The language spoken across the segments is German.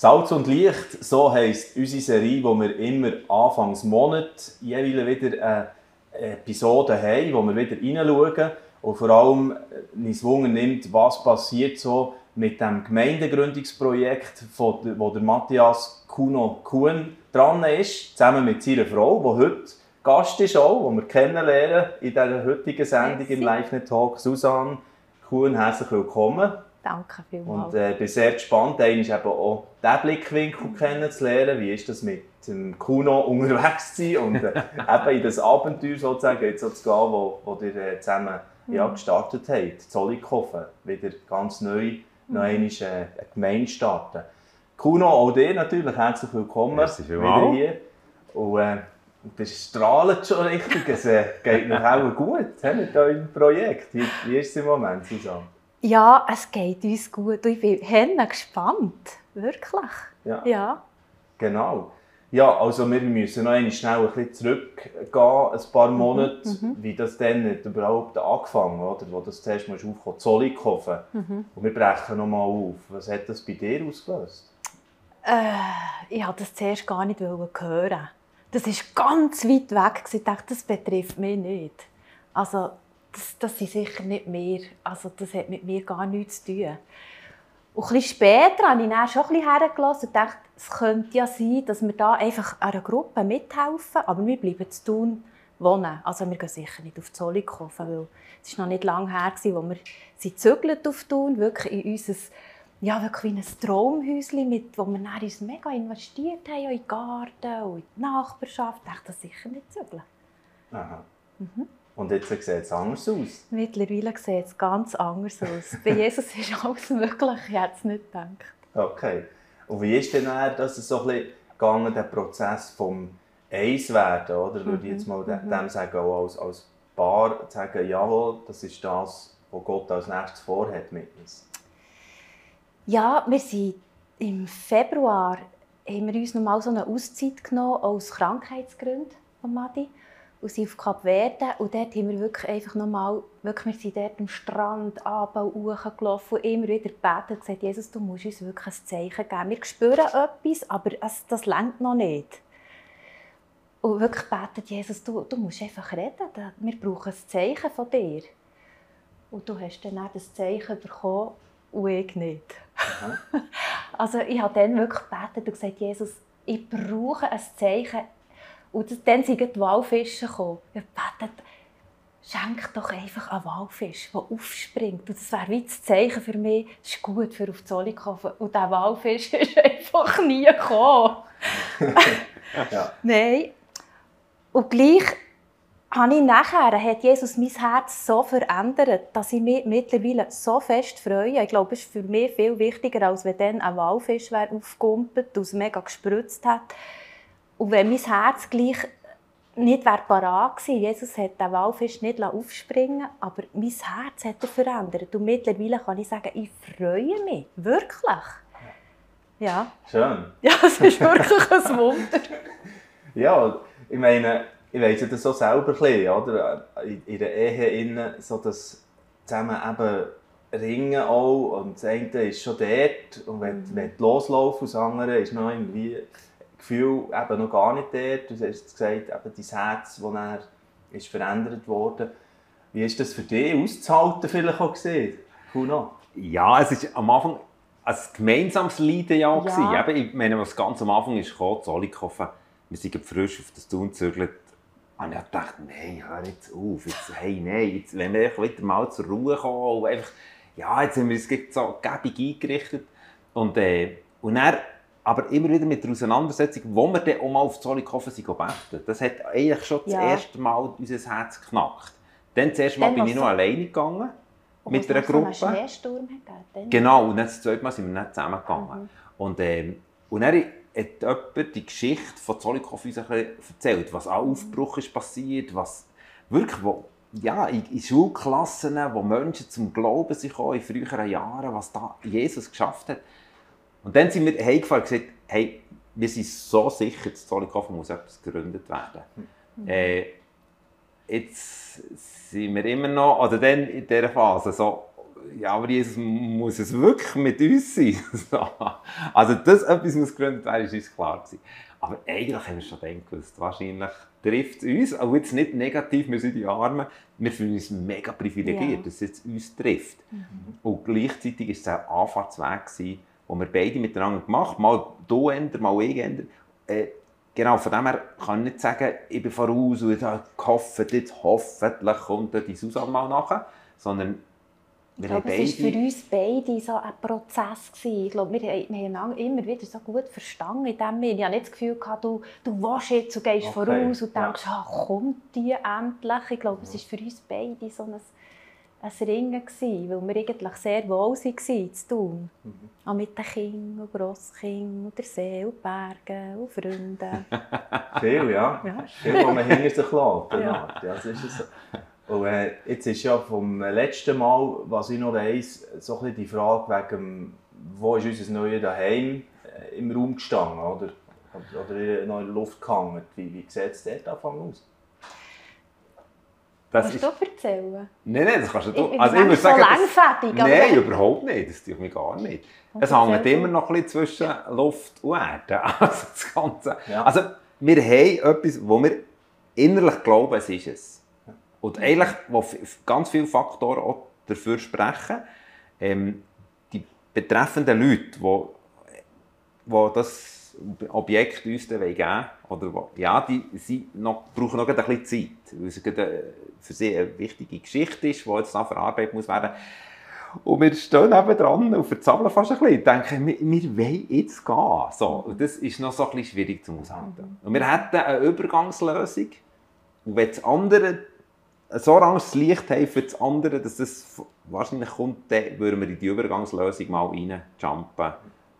Salz und Licht, so heisst unsere Serie, wo wir immer Anfangs Monat jeweils wieder eine Episode haben, wo wir wieder hineinschauen und vor allem uns Wunder nimmt, was passiert so mit dem Gemeindegründungsprojekt, wo der Matthias Kuno Kuhn dran ist, zusammen mit seiner Frau, die heute Gast ist auch, die wir kennenlernen in dieser heutigen Sendung im Live-Net Talk. Susanne Kuhn, herzlich willkommen. Danke vielmals. Und äh, bin sehr gespannt, eben auch diesen Blickwinkel kennenzulernen. Wie ist das mit dem Kuno unterwegs zu sein und äh, eben in das Abenteuer sozusagen jetzt zu gehen, wo, wo ihr äh, zusammen mhm. ja, gestartet habt, Zollikofen, wieder ganz neu mhm. noch einmal äh, eine Gemeinde starten. Kuno, auch dir natürlich herzlich willkommen Merci wieder hier. Und, äh, das strahlt schon richtig. Es äh, geht noch auch gut he, mit eurem Projekt. Wie, wie ist es im Moment, Susanne? Ja, es geht uns gut. Ich bin gespannt. Wirklich. Ja. ja. Genau. Ja, also wir müssen noch einmal schnell ein bisschen zurückgehen, ein paar mhm, Monate, mhm. wie das dann überhaupt angefangen hat, oder? Wo das zuerst mal aufkam, Zollikofen. Mhm. Und wir brechen noch mal auf. Was hat das bei dir ausgelöst? Äh, ich wollte das zuerst gar nicht hören. Das ist ganz weit weg. Ich dachte, das betrifft mich nicht. Also, das, das sind sicher nicht mehr. Also, das hat mit mir gar nichts zu tun. Und ein später habe ich dann schon ein bisschen hergelassen und dachte, es könnte ja sein, dass wir da einfach einer Gruppe mithelfen, aber wir bleiben zu tun wohnen. Also wir gehen sicher nicht auf Zollikofen, weil es ist noch nicht lange her, als wir gezügelt auf Thun, wirklich in unser ja, wirklich wie ein Traumhäuschen, mit, wo wir dann uns mega investiert haben, in den Garten und in die Nachbarschaft. Ich dachte, das sicher nicht zügeln. Aha. Mhm. Und jetzt sieht es anders aus? Mittlerweile sieht es ganz anders aus. Bei Jesus ist alles möglich, ich hätte es nicht gedacht. Okay. Und wie ist denn das so ein bisschen gegangen, der Prozess vom Eiswerden, oder? Würde ich jetzt mhm, mal mhm. dem sagen, auch als, als Paar sagen, jawohl, das ist das, was Gott als nächstes vorhat mit uns? Ja, wir sind im Februar haben wir uns nochmal so eine Auszeit genommen aus Krankheitsgründen von Madi und sind auf Kap Verde und dort haben wir wirklich einfach nochmal, wirklich, wir sind dort am Strand, Abbau, hochgelaufen und immer wieder gebeten und gesagt, Jesus, du musst uns wirklich ein Zeichen geben. Wir spüren etwas, aber es, das längt noch nicht. Und wirklich betet, Jesus, du, du musst einfach reden, wir brauchen ein Zeichen von dir. Und du hast dann auch das Zeichen bekommen und ich nicht. also ich habe dann wirklich gebetet und gesagt, Jesus, ich brauche ein Zeichen, und dann sind die Walfische gekommen. Ich habe schenk doch einfach einen Walfisch, der aufspringt. Und das wäre wie das Zeichen für mich, das ist gut für auf Zolli kaufen. Und dieser Walfisch ist einfach nie gekommen. ja. Nein. Und gleich habe ich nachher, hat Jesus mein Herz so verändert, dass ich mich mittlerweile so fest freue. Ich glaube, es ist für mich viel wichtiger, als wenn dann ein Walfisch aufgekumpelt und es mega gespritzt hat. Und wenn mein Herz gleich nicht parat gewesen, Jesus hat den Walfisch nicht aufspringen aber mein Herz hat er verändert. Und mittlerweile kann ich sagen, ich freue mich. Wirklich. Ja. Schön. Ja, es ist wirklich ein Wunder. ja, ich meine, ich weiss das so selber ein bisschen, oder? In der Ehe, so das zusammen eben ringen auch. Und das eine ist schon dort und wenn, mhm. wenn loslaufen, das andere ist noch irgendwie Gefühl eben noch gar nicht dort. Du hast gesagt, eben dein Herz, das dann ist verändert wurde. Wie ist das für dich auszuhalten, vielleicht auch gesehen? Kuno? Ja, es ist am Anfang ein gemeinsames Leiden ja, ja. Eben, ich meine, was ganz am Anfang ist gekommen, Zollikofen, wir sind frisch auf das Tun gezögert. Und ich dachte, nein, hör jetzt auf, jetzt, hey, nein, jetzt, wenn wir wieder mal zur Ruhe kommen und einfach, ja, jetzt haben wir uns so gäbig eingerichtet. Und, äh, und dann aber immer wieder mit der Auseinandersetzung, wo wir dann auch mal auf Zollikofen sind beten. Das hat eigentlich schon ja. das erste Mal unser Herz geknackt. Dann das erste Mal dann bin ich noch alleine gegangen. Und mit einer Gruppe. So einen Schneesturm gegeben, Genau, und dann das zweite Mal sind wir nicht zusammengegangen. Mhm. Und, ähm, und dann hat jemand die Geschichte von Zollikofen uns erzählt, was auch Aufbruch ist passiert, was wirklich, wo, ja, in, in Schulklassen, wo Menschen zum Glauben sind in früheren Jahren, was da Jesus geschafft hat. Und dann sind wir heimgefahren und gesagt, hey, wir sind so sicher, dass Zollikofen muss etwas gegründet werden. Mhm. Äh, jetzt sind wir immer noch, oder dann in dieser Phase, so ja, aber Jesus muss es wirklich mit uns sein. also, dass etwas muss gegründet werden, ist uns klar gewesen. Aber eigentlich haben wir schon gedacht, gewusst, wahrscheinlich trifft es uns, auch jetzt nicht negativ, wir sind die Armen, wir fühlen uns mega privilegiert, ja. dass es uns trifft. Mhm. Und gleichzeitig war es ein Anfahrtsweg, gewesen, wo wir beide miteinander gemacht haben, mal du ändern, mal ich ändern. Äh, genau, von dem her kann ich nicht sagen, ich bin voraus und ich habe gehofft, jetzt hoffentlich kommt die Susanne mal nachher, sondern ich glaube, es war für uns beide so ein Prozess. Gewesen. Ich glaube, wir, wir haben immer wieder so gut verstanden in dem. Ich hatte nicht das Gefühl, gehabt, du, du willst jetzt und gehst okay. voraus und denkst, ja. ah, kommt die endlich? Ich glaube, es war für uns beide so ein, ein Ringen, gewesen, weil wir eigentlich sehr wohl waren zu tun. Mhm. Auch mit den Kindern und Grosskindern und der See und Bergen und Freunden. Viel, ja. ja. Viel, was man hinter sich lässt. Ja. ja, das ist so. Und äh, jetzt ist ja vom letzten Mal, was ich noch weiss, so ein die Frage wegen, wo ist unser neues Daheim äh, im Raum gestanden, oder? Oder noch in der Luft gehangen. Wie, wie sieht es dort Anfang aus? Das kannst ist... du erzählen? Nein, nein, das kannst du... Ich, also ich muss sagen, das... Nein, überhaupt nicht. Das tue ich gar nicht. Und es hängt immer noch ein bisschen zwischen Luft und Erde. Also das Ganze. Ja. Also wir haben etwas, wo wir innerlich glauben, es ist es. Und eigentlich, wo ganz viele Faktoren auch dafür sprechen, ähm, die betreffenden Leute, die, die das Objekt uns dann geben oder ja, die sie noch, brauchen noch ein bisschen Zeit, weil es für sie eine wichtige Geschichte ist, die jetzt noch verarbeitet muss werden. Und wir stehen eben dran und verzabeln fast ein bisschen. denken, wir, wir wollen jetzt gehen. So, und das ist noch so ein bisschen schwierig zu aushalten. Und wir hätten eine Übergangslösung. Und wenn das andere so ranges Licht haben für das andere, dass das wahrscheinlich kommt, dann würden wir in die Übergangslösung mal reinjumpen.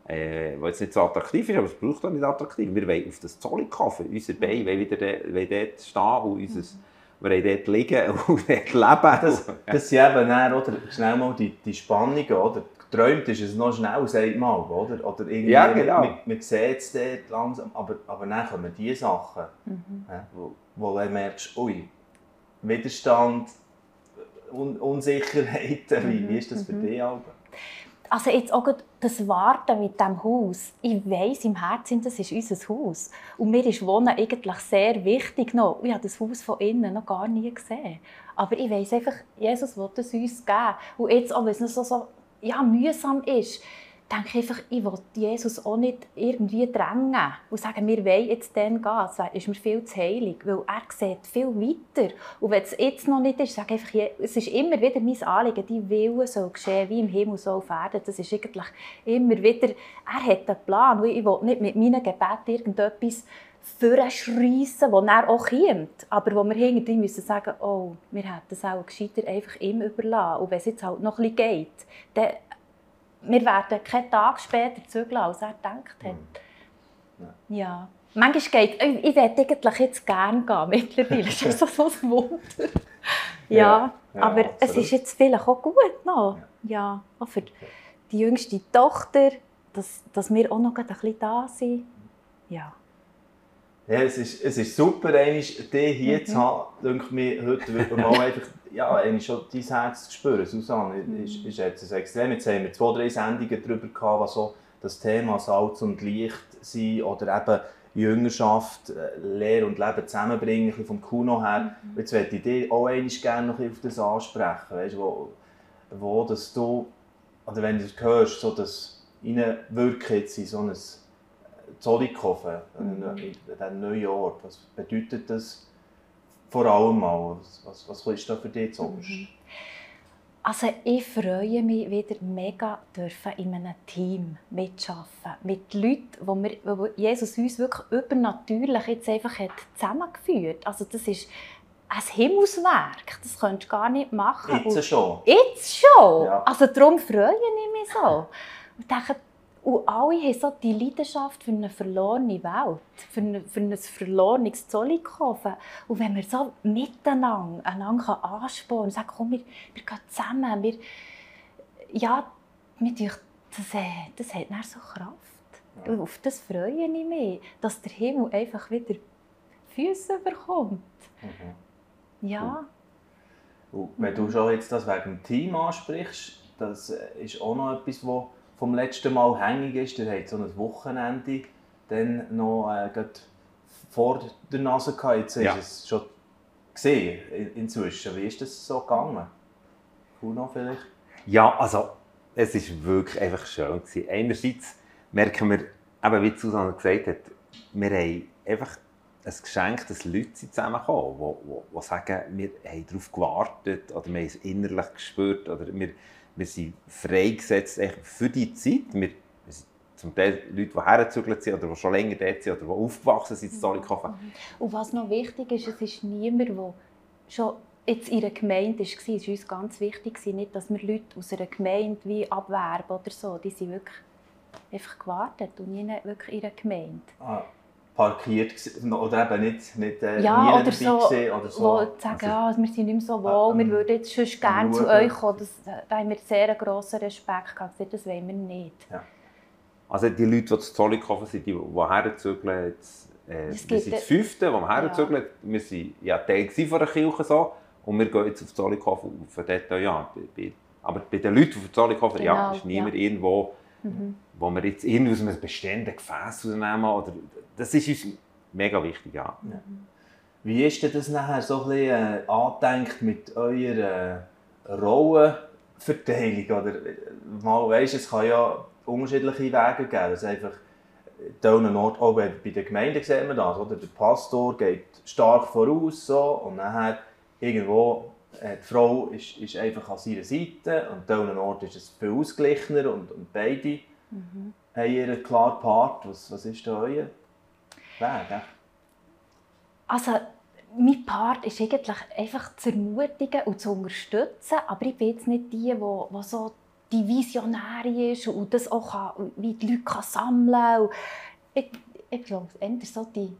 Äh, was jetzt nicht so attraktiv ist, aber es braucht auch nicht attraktiv. Wir wollen auf das Zoll kaufen. Unser Bein will wieder wollen dort stehen und unser, wir wollen dort liegen und dort leben. Das, das sind eben dann, oder, schnell mal die, die Spannungen. Oder? Geträumt ist es noch schnell, sagt man. Oder? Oder irgendwie, ja, genau. Man, man sieht es dort langsam, aber, aber dann kommen die Sachen, mhm. ja, wo, wo du merkst, ui, Widerstand, Un Unsicherheiten. Wie, wie ist das für mhm. dich? Alba? Also jetzt auch das Warten mit dem Haus. Ich weiß im Herzen, das ist unser Haus. Und mir ist Wohnen eigentlich sehr wichtig noch. Ich habe das Haus von innen noch gar nie gesehen. Aber ich weiß einfach, Jesus will es uns geben. Und jetzt, auch wenn es noch so, so ja, mühsam ist, denke ich einfach, ich will Jesus auch nicht irgendwie drängen und sagen, wir wollen jetzt dann gehen. Das ist mir viel zu heilig, weil er sieht viel weiter. Und wenn es jetzt noch nicht ist, sage ich einfach, es ist immer wieder mein Anliegen, die Wille soll geschehen, wie im Himmel so auf Erden. Das ist eigentlich immer wieder, er hat einen Plan. Ich will nicht mit meinen Gebeten irgendetwas vorschreissen, das er auch kommt. Aber wo wir hinterher müssen sagen, oh, wir hätten es auch gescheiter einfach ihm überlassen. Und wenn es jetzt halt noch ein bisschen geht, dann wir werden keinen Tag später zügeln, als er gedacht hat. Ja. ja. Manchmal geht ich, ich würde eigentlich jetzt gerne gehen, mittlerweile. Das ist so ein Wunder. Ja, ja, ja aber absolut. es ist jetzt vielleicht auch gut noch. Ja, auch für die jüngste Tochter, dass, dass wir auch noch ein bisschen da sind. Ja. Ja, es ist, es ist super, dich hier mhm. zu haben. Denke mir, heute wird man mal einfach ja, schon dein Herz zu spüren. Susanne, mhm. ist, ist jetzt extrem. Jetzt haben wir zwei, drei Sendungen darüber gehabt, was so das Thema Salz und Licht sind oder eben Jüngerschaft, äh, Lehre und Leben zusammenbringen, ein vom Kuno her. Mhm. Jetzt möchte ich dich auch gerne noch auf das ansprechen, weißt, wo, wo dass du, oder wenn du das hörst, so das Reinwirken jetzt in so ein Zollikofen, mhm. in diesem neuen Ort, was bedeutet das vor allem mal? Was, was, ist da für dich sonst? Mhm. Also ich freue mich wieder mega dürfen in einem Team mitarbeiten mit Leuten, wo, wir, wo Jesus uns wirklich übernatürlich jetzt einfach hat zusammengeführt. Also das ist ein Himmelswerk, das könntest du gar nicht machen. Jetzt schon. Jetzt schon. Ja. Also darum freue ich mich so. Und denke, und alle haben so die Leidenschaft für eine verlorene Welt, für, eine, für ein verlorenes Zollikofen. Und wenn wir so miteinander einander anspornen und sagen, komm, wir, wir gehen zusammen, wir, ja, wir das, äh, das hat dann so Kraft. Und auf das freue ich mich, dass der Himmel einfach wieder Füße bekommt. Mhm. Ja. Und wenn du schon jetzt das wegen dem Team ansprichst, das ist auch noch etwas, was vom letzten Mal hängig ist. Der hat so ein Wochenende dann noch äh, vor der Nase gehabt. Jetzt ja. ist es schon gesehen inzwischen. Wie ist das so gegangen? Kuno vielleicht? Ja, also es war wirklich einfach schön. Gewesen. Einerseits merken wir, eben wie Susanne gesagt hat, wir haben einfach ein Geschenk, dass Leute zusammenkommen, die, sagen, wir haben darauf gewartet oder wir haben es innerlich gespürt oder wir, wir sind freigesetzt für die Zeit. Wir, wir sind zum Teil Leute, die hergezügelt sind oder die schon länger dort sind oder die aufgewachsen sind in Zollikofen. Mhm. Und was noch wichtig ist, es ist niemand, der schon jetzt in einer Gemeinde war, es war uns ganz wichtig, nicht, dass wir Leute aus einer Gemeinde wie abwerben oder so. Die sind wirklich einfach gewartet und nie wirklich in einer Gemeinde. Ah, parkiert oder eben nicht, nicht äh, ja, oder so, oder so. Wo sagen, also, ah, wir sind nicht mehr so wohl, ähm, wir würden jetzt schon gerne zu euch kommen. Das, da haben wir sehr grossen Respekt gehabt. Das wollen wir nicht. Ja. Also die Leute, die zu Zollikofen sind, die, die herzügeln, jetzt, äh, wir sind das Fünfte, die wir herzügeln. Ja. Wir waren ja Teil von der Kirche so. Und wir gehen jetzt auf Zollikofen auf dort, ja. Aber bei den Leuten auf Zollikofen, genau, ja, ist niemand ja. irgendwo, mhm. wo wir jetzt irgendwie aus einem bestehenden Gefäß rausnehmen. Oder, das ist uns mega wichtig, ja. ja. Wie ist denn das nachher so ein bisschen äh, angedenkt mit eurer äh, Rollenverteilung? Oder, mal, weißt, es kann ja unterschiedliche Wege geben. Das einfach, Ort, auch bei der Gemeinde sieht man das, oder? Der Pastor geht stark voraus so, und nachher irgendwo äh, die Frau ist, ist einfach an seiner Seite und an einem Ort ist es viel ausgeglichener und, und beide mhm. haben ihren klaren Part. Was, was ist da euer Weg? Also, mein Part ist eigentlich einfach zu ermutigen und zu unterstützen, aber ich bin jetzt nicht die, die, so die Visionärin ist und das auch kann, wie die Leute kann sammeln kann. Ich, ich glaube, eher so die,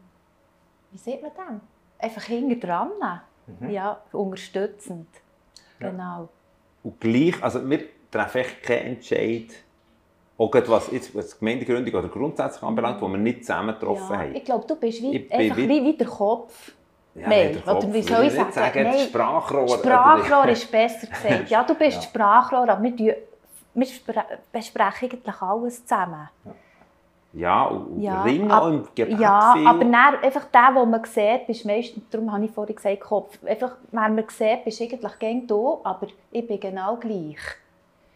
wie sieht man das? Einfach hinten dran. Mhm. Ja, unterstützend. Ja. Genau. Und gleich, also wir treffen echt keinen Entscheid, auch was, jetzt, was Gemeindegründung oder grundsätzlich anbelangt, wo wir nicht zusammen getroffen ja, haben. Ich glaube, du bist wie, ich einfach wie, wie der Kopf. Ja, Nein, der Kopf. oder wie soll ich sagen? sagen Nein, Sprachrohr. Sprachrohr ist besser gesagt. Ja, du bist ja. Sprachrohr, aber wir, wir besprechen eigentlich alles zusammen. Ja. Ja, und ja, Ringe ab, im Gebet Ja, viel. aber dann, einfach der, den man sieht, bist meistens, darum habe ich vorhin gesagt, Kopf. Einfach, wenn man sieht, bist du eigentlich gern da, aber ich bin genau gleich.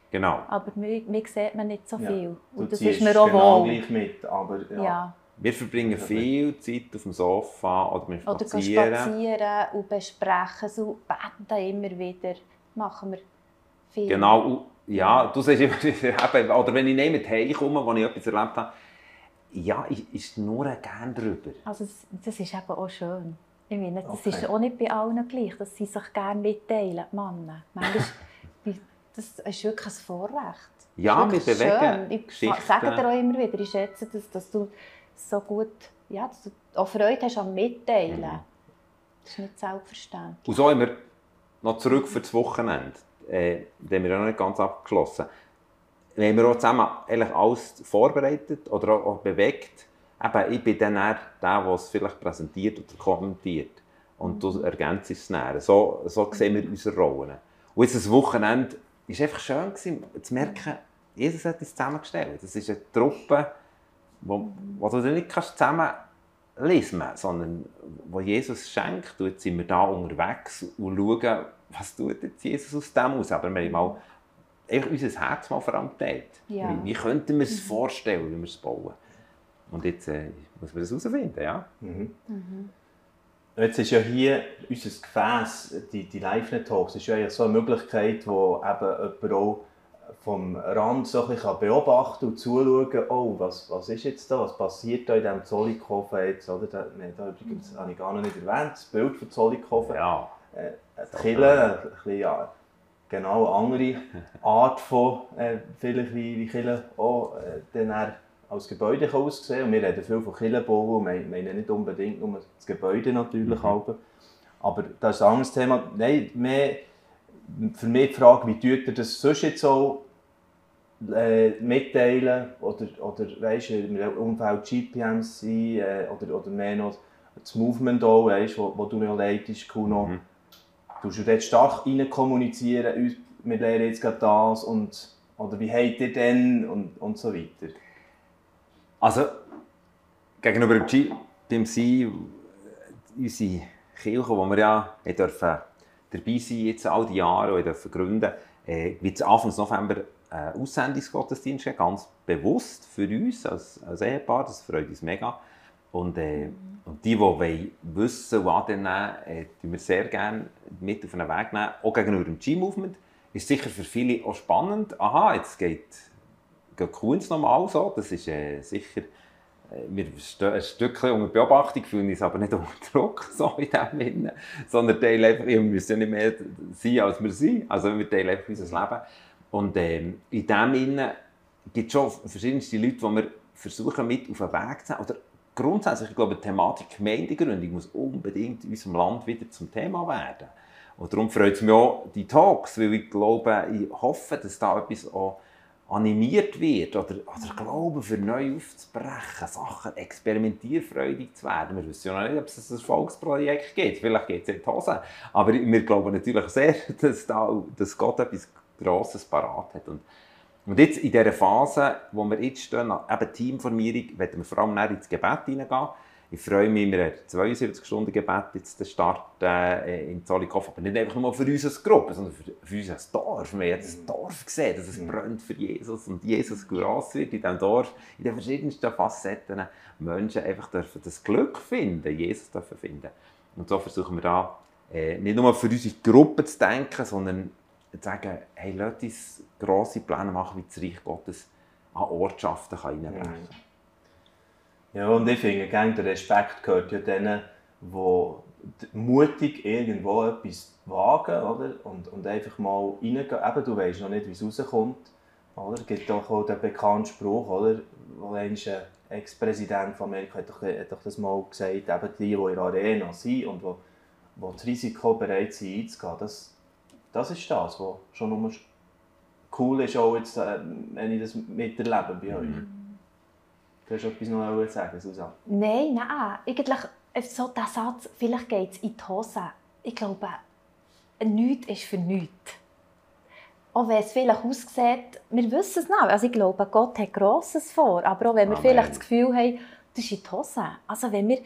Genau. Aber mir, mir sieht man nicht so viel. Ja, und das ist mir auch genau wohl. gleich mit, aber ja. ja. Wir verbringen viel Zeit auf dem Sofa oder wir spazieren. Oder spazieren und besprechen, so beten immer wieder, machen wir viel. Genau, ja, du sagst immer, oder wenn ich nicht mit heimkomme, wo ich etwas erlebt habe, ja, ich, ich schnurre gerne darüber. Also das, das ist eben auch schön. Ich meine, das okay. ist auch nicht bei allen gleich, dass sie sich gerne mitteilen, die Männer. Manchmal, das ist wirklich ein Vorrecht. Ja, wir bewegen schön. Ich sage dir auch immer wieder, ich schätze, dass, dass du so gut, ja, dass du auch Freude hast am Mitteilen. Mhm. Das ist nicht selbstverständlich. Und so wir noch zurück für das Wochenende. Äh, den haben wir noch nicht ganz abgeschlossen wir haben wir auch zusammen eigentlich alles vorbereitet oder auch, bewegt. Eben, ich bin dann der, der es vielleicht präsentiert oder kommentiert. Und du ergänzt es dann. So, so sehen wir unsere Rollen. Und jetzt das Wochenende war einfach schön gewesen, zu merken, Jesus hat uns zusammengestellt. Das ist eine Truppe, wo, wo du nicht zusammen lesen kannst, sondern wo Jesus schenkt. Und jetzt sind wir da unterwegs und schauen, was tut jetzt Jesus aus dem aus. Aber wir haben mal unser Herz mal allem Ja. Wie, wie könnten wir es mhm. vorstellen, wie wir es bauen? Und jetzt äh, muss man das herausfinden, ja. Mhm. Mhm. Jetzt ist ja hier unser Gefäß, die, die Live-Talks, ist ja so eine Möglichkeit, wo eben jemand auch vom Rand so ein bisschen beobachten und zuschauen, oh, was, was ist jetzt da, was passiert da in diesem Zollikofen jetzt, oder? Da, da übrigens, mhm. habe ich gar noch nicht erwähnt, das Bild von Zollikofen. Ja. Äh, die Kille, ein bisschen, ja, genau eine andere Art von, äh, vielleicht wie, wie Kirche auch äh, dann als Gebäude kann aussehen. Und wir reden viel von Kirchenbau und meinen nicht unbedingt nur das Gebäude natürlich. Mhm. Aber das ist ein anderes Thema. Nein, mehr für mich die Frage, wie tut ihr das sonst jetzt so äh, mitteilen oder, oder weißt du, im Umfeld GPMC äh, oder, oder mehr noch das Movement auch, weißt, wo, wo du noch leitest, Kuno. Mhm du dort stark kommunizieren, wir lernen jetzt gerade das und oder wie habt ihr denn und, und so weiter? Also, gegenüber dem G beim unsere Kirche, wo wir ja dürfen dabei sein jetzt all die Jahre und dürfen gründen, äh, wird es Anfang November einen Aussendungsgottesdienst ganz bewusst für uns als, als Ehepaar, das freut uns mega. Und, äh, und die, die wollen wissen und annehmen, äh, tun wir sehr gerne mit auf einen Weg nehmen, auch gegenüber dem G-Movement. Ist sicher für viele auch spannend. Aha, jetzt geht, geht Kunst nochmal so, das ist äh, sicher wir stehen ein Stückchen unter Beobachtung, fühlen uns aber nicht unter Druck, so in dem Sinne, sondern teilen einfach, wir müssen ja nicht mehr sein, als wir sind. Also wir teilen einfach unser Leben. Und ähm, in dem Sinne gibt es schon verschiedenste Leute, die wir versuchen, mit auf den Weg zu nehmen. Oder grundsätzlich, ich glaube, die Thematik Gemeindegründung muss unbedingt in unserem Land wieder zum Thema werden. Und darum freut es mich auch, die Talks, weil ich glaube, ich hoffe, dass da etwas auch animiert wird oder, oder Glauben für neu aufzubrechen, Sachen experimentierfreudig zu werden. Wir wissen ja noch nicht, ob es ein Volksprojekt gibt. Vielleicht geht es in die Hose. Aber wir glauben natürlich sehr, dass, da, dass Gott etwas Grosses parat hat. Und, und jetzt in dieser Phase, wo wir jetzt stehen, eben Teamformierung, werden wir vor allem ins Gebet hineingehen. Ich freue mich, wir haben 72 Stunden Gebet jetzt starten äh, in Zollikofen. Aber nicht einfach nur für unsere Gruppe, sondern für, für unser Dorf. Wir haben das. Dorf gesehen, dass es mhm. brennt für Jesus und Jesus groß wird in diesem Dorf. In den verschiedensten Facetten Menschen einfach dürfen das Glück finden, Jesus dürfen finden. Und so versuchen wir da äh, nicht nur für unsere Gruppe zu denken, sondern sagen, hey, lasst uns grosse Pläne machen, wie das Reich Gottes an Ortschaften kann kann. Ja, und ich finde, der Respekt gehört ja denen, die mutig irgendwo etwas wagen oder? Und, und einfach mal reingehen. Eben, du weißt noch nicht, wie es rauskommt. Es gibt doch auch den bekannten Spruch, oder? wo ein Ex-Präsident von Amerika hat doch, hat doch das mal gesagt, eben die, die in der Arena sind und wo, wo das Risiko bereit sind einzugehen, das, das ist das, was schon nur cool ist, auch jetzt, äh, wenn ich das miterlebe bei euch. Mhm. Du hast etwas noch sagen, Susanne? Nein, nein. Eigentlich so der Satz, vielleicht geht es in die Hose. Ich glaube, nichts ist für nichts. Auch wenn es vielleicht aussieht, wir wissen es nicht. Also ich glaube, Gott hat Grosses vor. Aber auch wenn wir Amen. vielleicht das Gefühl haben, das ist in die Hose. Also wenn wir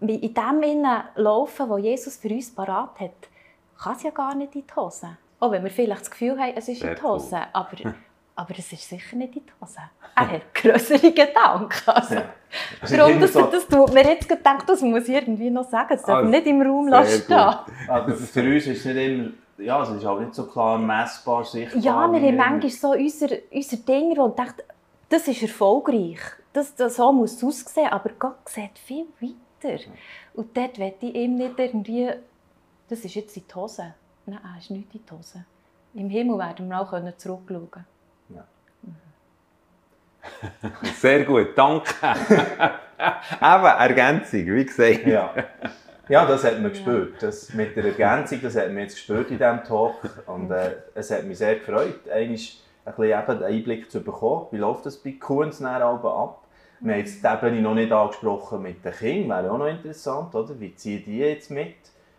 in dem laufen, wo Jesus für uns parat hat, kann es ja gar nicht in die Hose. Auch wenn wir vielleicht das Gefühl haben, es ist Sehr in die Hose. Cool. Aber Aber es ist sicher nicht in die Hose. Er hat größere Gedanken. Also, ja. Darum, dass so das tut mir jetzt gedacht, das muss ich irgendwie noch sagen. Das darf also, nicht im Raum stehen. Aber für uns ist es nicht immer, ja, es ist auch nicht so klar messbar, sichtbar. Ja, wir haben manchmal so unser, unser Ding und denken, das ist erfolgreich. Das, das, so muss es aussehen. Aber Gott sieht viel weiter. Und dort möchte ich ihm nicht irgendwie, das ist jetzt in die Hose. Nein, es ist nicht in die Hose. Im Himmel werden wir auch zurückschauen können. Sehr gut, danke. Eben, Ergänzung, wie gesagt. Ja. ja, das hat man gespürt. Das mit der Ergänzung, das hat man jetzt gespürt in diesem Talk. Und äh, es hat mich sehr gefreut, eigentlich ein bisschen eben einen Einblick zu bekommen. Wie läuft das bei Kuhns ab? Wir haben jetzt die Ebene noch nicht angesprochen mit den Kindern, wäre auch noch interessant, oder? Wie ziehen die jetzt mit?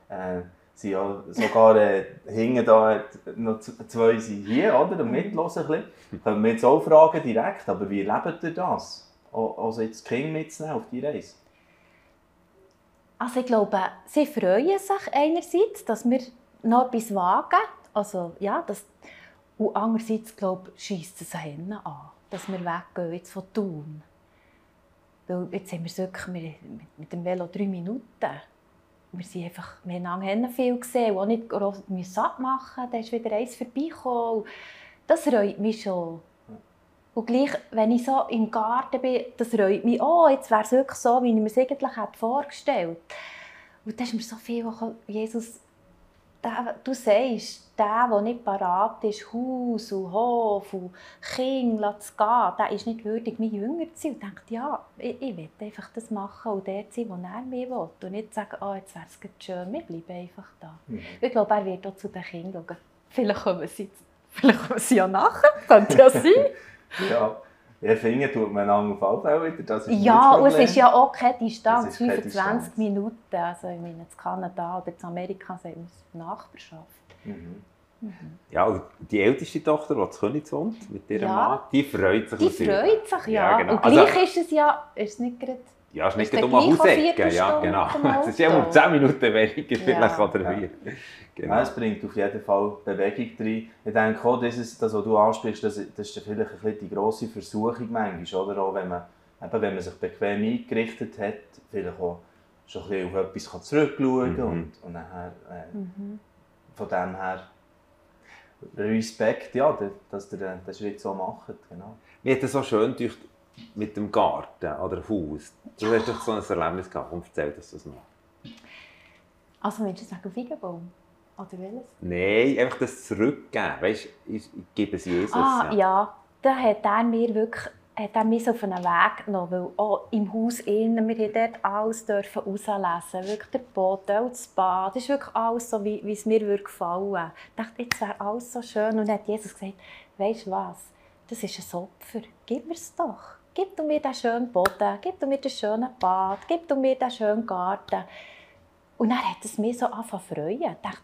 Äh, sind ja sogar äh, hinten da noch zwei sind hier, oder? Und mitlosen ein Können wir jetzt auch fragen direkt, aber wie lebt ihr das? Also jetzt Kinder mitzunehmen auf die Reise? Also ich glaube, sie freuen sich einerseits, dass wir noch etwas wagen. Also ja, das, und andererseits glaube ich, schießt es an, dass wir weggehen jetzt von Thun. Weil jetzt haben wir wirklich mit dem Velo drei Minuten wir, sind einfach, wir haben viel gesehen auch nicht groß satt machen Dann ist wieder eins vorbeigekommen. Das reut mich schon. Und gleich, wenn ich so im Garten bin, das reut mich auch. Jetzt wäre es wirklich so, wie ich mir es eigentlich vorgestellt hätte. Und da ist mir so viel, Jesus der, du sagst, der, der nicht parat ist, Haus und Hof und Kinder zu gehen, der ist nicht würdig, mein Jünger zu sein. Und denkt, ja, ich, ich will einfach das machen und dort sein, wo er mich will. Und nicht sagen, oh, jetzt wäre es schön, wir bleiben einfach da. Mhm. Ich glaube, er wird auch zu den Kindern schauen. Vielleicht kommen sie, vielleicht kommen sie ja nachher, könnte ja sein. ja. Ja, finden tut man auf Fälle wieder. Das ist ja, und es ist ja auch keine Distanz, 25 Distanz. Minuten. Also ich meine, in Kanada oder in Amerika sind wir Nachbarschaft. Mhm. Ja, die älteste Tochter, die in Königs wohnt, mit ihrem Ja. Mann, die freut sich. Die freut sich, ja. Ja, genau. Und Also- gleich ist es ja, ist nicht gerade... Ja, es ist nicht um der eine gleich eine Hausecke. Ja, genau. Es ist ja um Auto? 10 Minuten weniger, vielleicht Ja. oder. Ja, Genau. es bringt auf jeden Fall Bewegung rein. Ich denke auch, das, ist, das was du ansprichst, das, das ist vielleicht ein bisschen die grosse Versuchung manchmal, oder? Auch wenn man, eben, wenn man sich bequem eingerichtet hat, vielleicht auch schon ein bisschen auf etwas kann zurückschauen Mhm. und, und nachher, äh, Mhm. von dem her Respekt, ja, da- dass ihr den, den Schritt so macht. Genau. Mir hat es so schön gedacht, mit dem Garten oder Haus. Du hast doch so ein Erlebnis gehabt. Komm, erzähl uns das noch. Also willst du sagen Feigenbaum? Oder welches? Nein, einfach das Zurückgeben. Weißt du, ich, gebe es Jesus. Ah, ja. Da hat er mir wirklich hat er mich so auf einen Weg genommen, weil auch im Haus innen, wir durften dort alles dürfen rauslesen. Wirklich der Boden, auch das Bad, das ist wirklich alles so, wie, wie es mir würde gefallen Ich dachte, jetzt wäre alles so schön. Und dann hat Jesus gesagt, weisst du was, das ist ein Opfer, gib mir es doch. Gib du mir den schönen Boden, gib du mir den schönen Bad, gib du mir den schönen Garten. Und dann hat es mich so angefangen zu freuen. Ich dachte,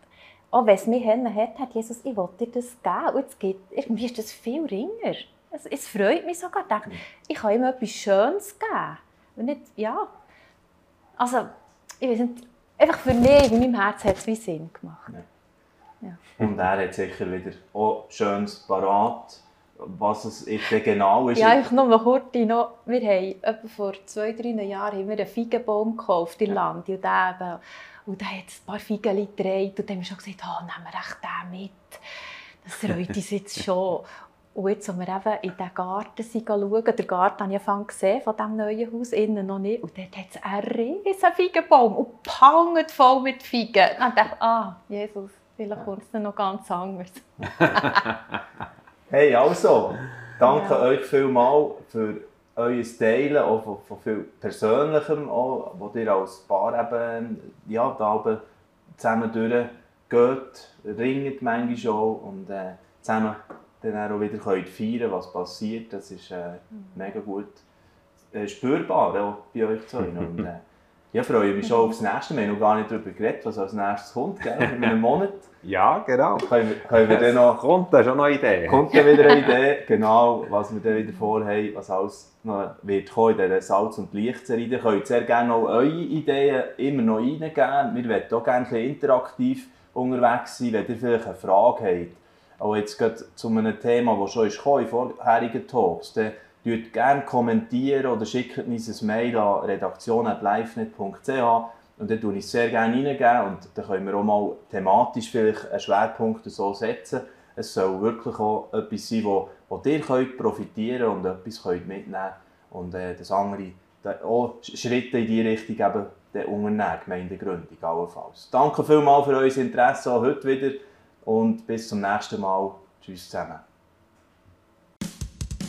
auch wenn es mich hat, hat Jesus, ich will dir das geben. Und jetzt gibt, irgendwie ist das viel ringer. Es, es freut mich sogar. Ich dachte, ich kann ihm etwas Schönes geben. Und nicht, ja. Also, ich weiß nicht, einfach für mich, in meinem Herzen hat es wie Sinn gemacht. Und er hat sicher wieder auch Schönes parat, was es jetzt genau ist. Ja, ich noch kurz noch, wir haben vor zwei, drei Jahren haben wir einen Feigenbaum gekauft in Ja. Land. Und der, eben, und der hat ein paar Feigen getragen. Und dann haben wir schon gesagt, oh, nehmen wir echt den mit. Das freut uns jetzt schon. Und jetzt, als wir eben in den Garten schauen, den Garten habe ich angefangen gesehen, von diesem neuen Haus, innen noch nicht. Und dort hat es einen riesen Feigenbaum und panget voll mit Feigen. Dachte ich, ah, Jesus, vielleicht kommt es noch ganz anders. Hey, also, danke Ja. euch vielmals für euer Teilen, auch von, von viel Persönlichem, auch, wo ihr als Paar eben, ja, da oben zusammen durchgeht, ringt manchmal auch und äh, zusammen dann auch wieder könnt feiern was passiert. Das ist äh, mega gut äh, spürbar, auch bei euch zwei. Und, äh, ja, freue mich schon aufs nächste. Wir haben noch gar nicht darüber geredet, was als nächstes kommt, gell? in einem Monat. Ja, genau. Können wir, können wir dann noch Kommt da schon noch eine Idee? kommt dann wieder eine Idee, genau, was wir dann wieder vorhaben, was alles noch wird kommen in dieser Salz- und Lichtserie. Ihr könnt sehr gerne auch eure Ideen immer noch reingeben. Wir möchten auch gerne ein bisschen interaktiv unterwegs sein, wenn ihr vielleicht eine Frage habt. Auch jetzt gerade zu einem Thema, das schon ist gekommen, in vorherigen Talks, dann könnt gerne kommentieren oder schickt uns ein Mail an redaktion.livenet.ch und dann tue ich es sehr gerne reingeben und dann können wir auch mal thematisch vielleicht einen Schwerpunkt so setzen. Es soll wirklich auch etwas sein, wo, wo ihr könnt profitieren und etwas könnt mitnehmen und äh, das andere auch Schritte in die Richtung eben der unternehmen, Gemeindegründung allenfalls. Danke vielmals für euer Interesse auch heute wieder und bis zum nächsten Mal. Tschüss zusammen.